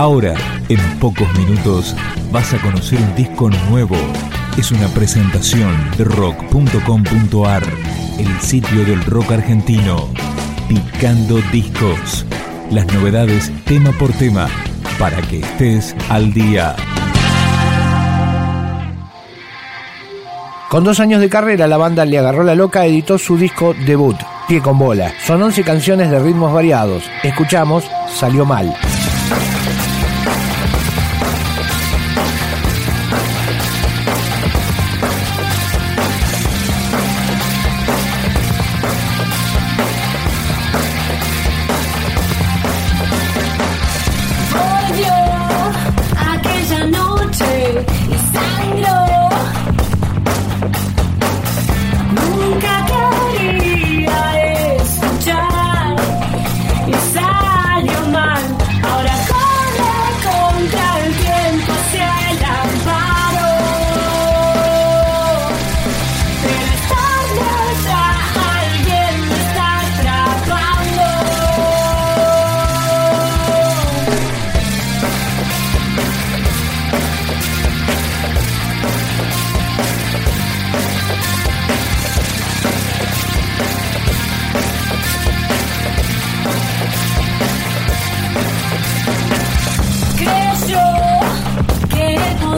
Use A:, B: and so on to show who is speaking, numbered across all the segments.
A: Ahora, en pocos minutos, vas a conocer un disco nuevo. Es una presentación de rock.com.ar, el sitio del rock argentino. Picando discos. Las novedades tema por tema, para que estés al día.
B: Con dos años de carrera, la banda Le Agarró la Loca editó su disco debut, Pie con Bola. Son 11 canciones de ritmos variados. Escuchamos Salió Mal. Thank you.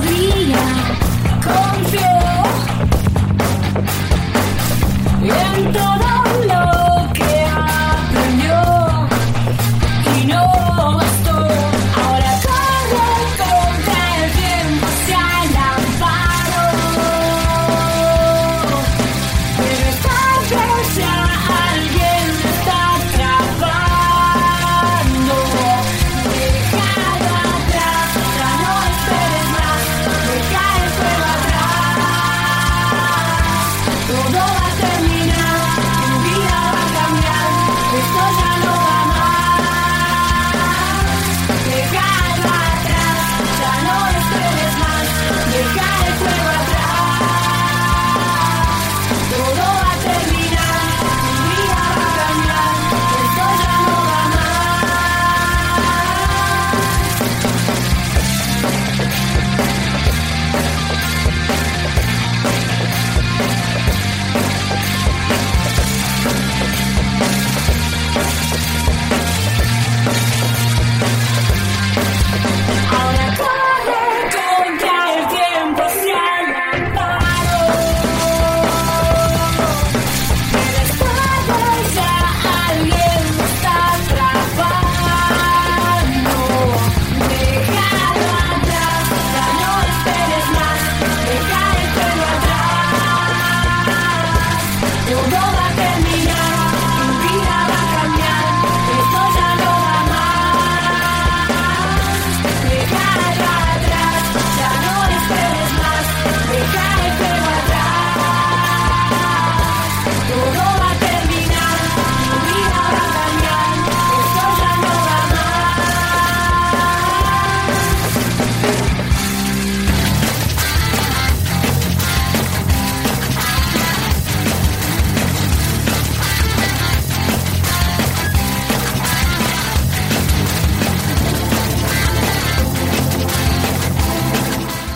B: podría confiar en todo.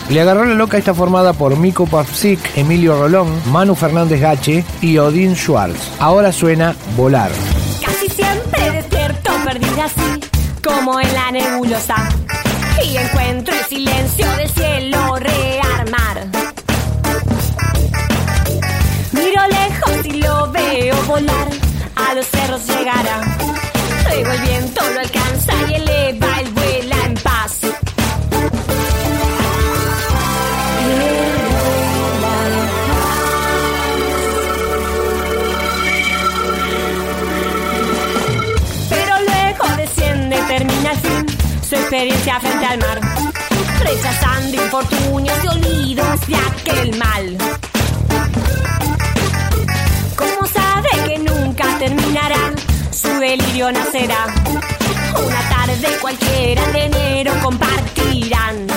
B: Le agarró la loca está formada por Miko Papsik, Emilio Rolón, Manu Fernández Gache y Odín Schwartz. Ahora suena Volar.
C: Casi siempre despierto perdida así, como en la nebulosa. Y encuentro el silencio del cielo rearmar. Miro lejos y lo veo volar, a los cerros llegará. Luego el viento lo alcanza y eleva el experiencia frente al mar, rechazando infortunios y olvidos de aquel mal. Como sabe que nunca terminará, su delirio nacerá. Una tarde cualquiera de enero compartirán.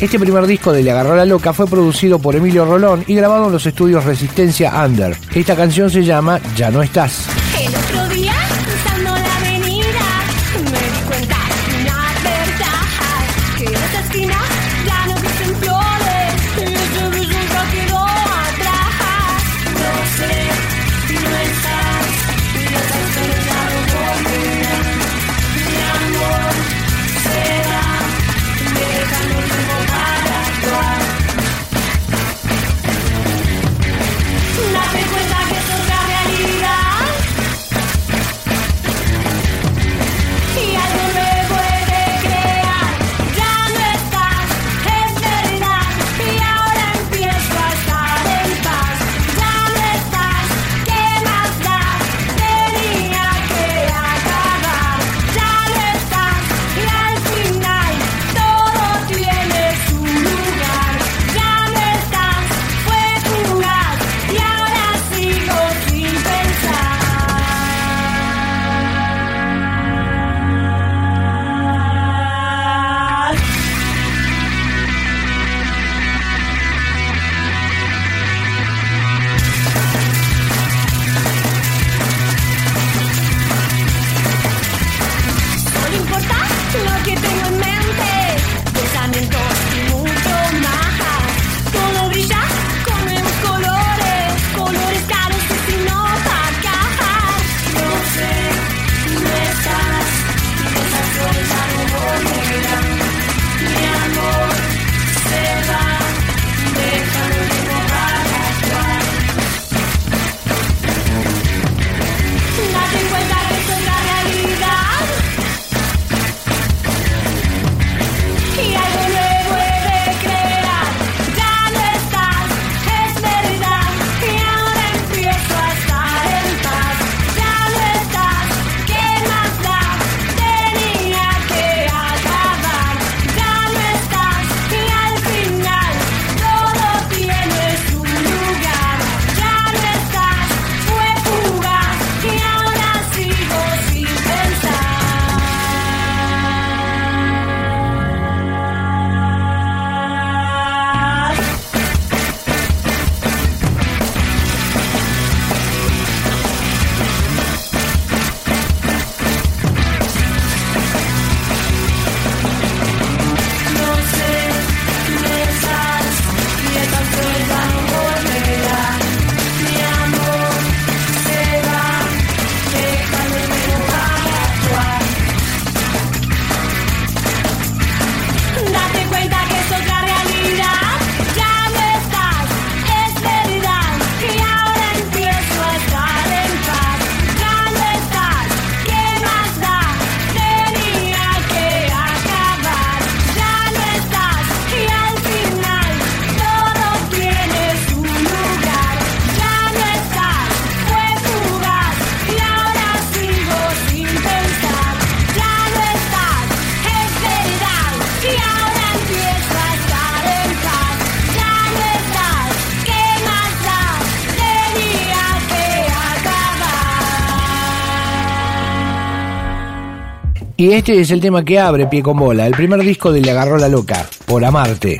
B: Este primer disco de Le Agarró la Loca fue producido por Emilio Rolón y grabado en los estudios Resistencia Under. Esta canción se llama Ya no estás.
C: importa lo que tengo en Y
B: este es el tema que abre Pie con Bola, el primer disco de Le Agarró la Loca, por Amarte.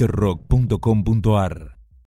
A: fuenterock.com.ar